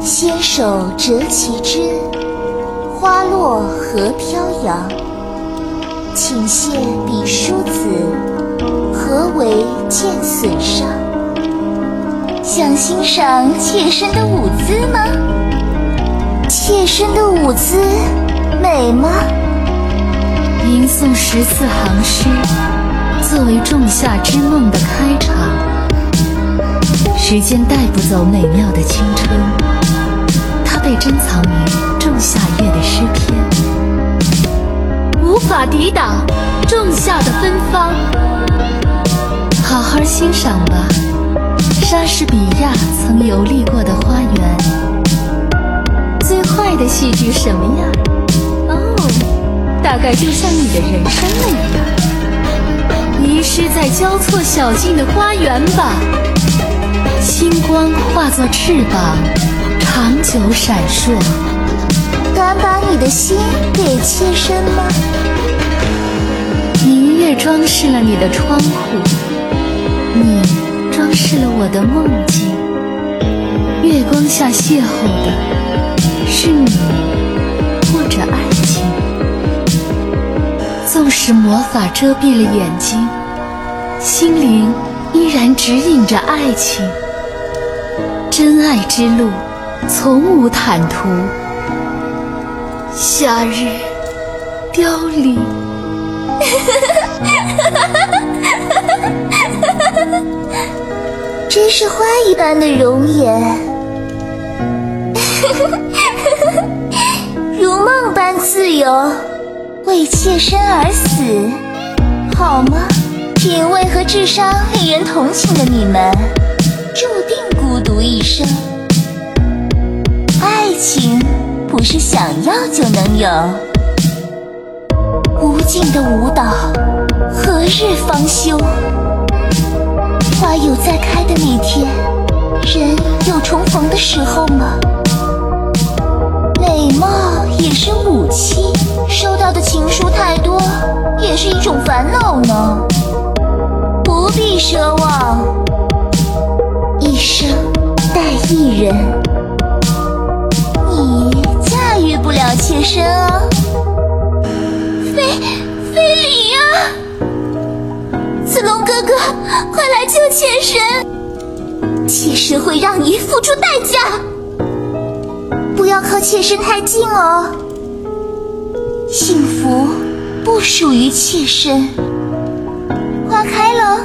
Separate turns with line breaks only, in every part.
纤手折其枝，花落何飘扬。请谢笔书子，何为见损伤？想欣赏妾身的舞姿吗？妾身的舞姿美吗？
吟诵十四行诗，作为仲夏之梦的开场。时间带不走美妙的青春，它被珍藏于仲夏夜的诗篇，无法抵挡仲夏的芬芳。好好欣赏吧，莎士比亚曾游历过的花园。最坏的戏剧什么呀？哦，大概就像你的人生那样，迷失在交错小径的花园吧。星光化作翅膀，长久闪烁。
敢把你的心给妾身吗？
明月装饰了你的窗户，你装饰了我的梦境。月光下邂逅的是你或者爱情。纵使魔法遮蔽了眼睛，心灵依然指引着爱情。真爱之路，从无坦途。夏日凋零，
真是花一般的容颜，如梦般自由，为妾身而死，好吗？品味和智商令人同情的你们，一生。爱情不是想要就能有，无尽的舞蹈何日方休？花有再开的那天，人有重逢的时候吗？美貌也是武器，收到的情书太多，也是一种烦恼呢。不必奢望，人，你驾驭不了妾身啊！非非礼啊！子龙哥哥，快来救妾身！妾身会让你付出代价。不要靠妾身太近哦，幸福不属于妾身。花开了，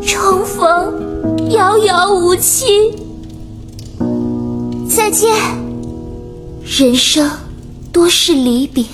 重逢遥遥无期。再见，人生多是离别。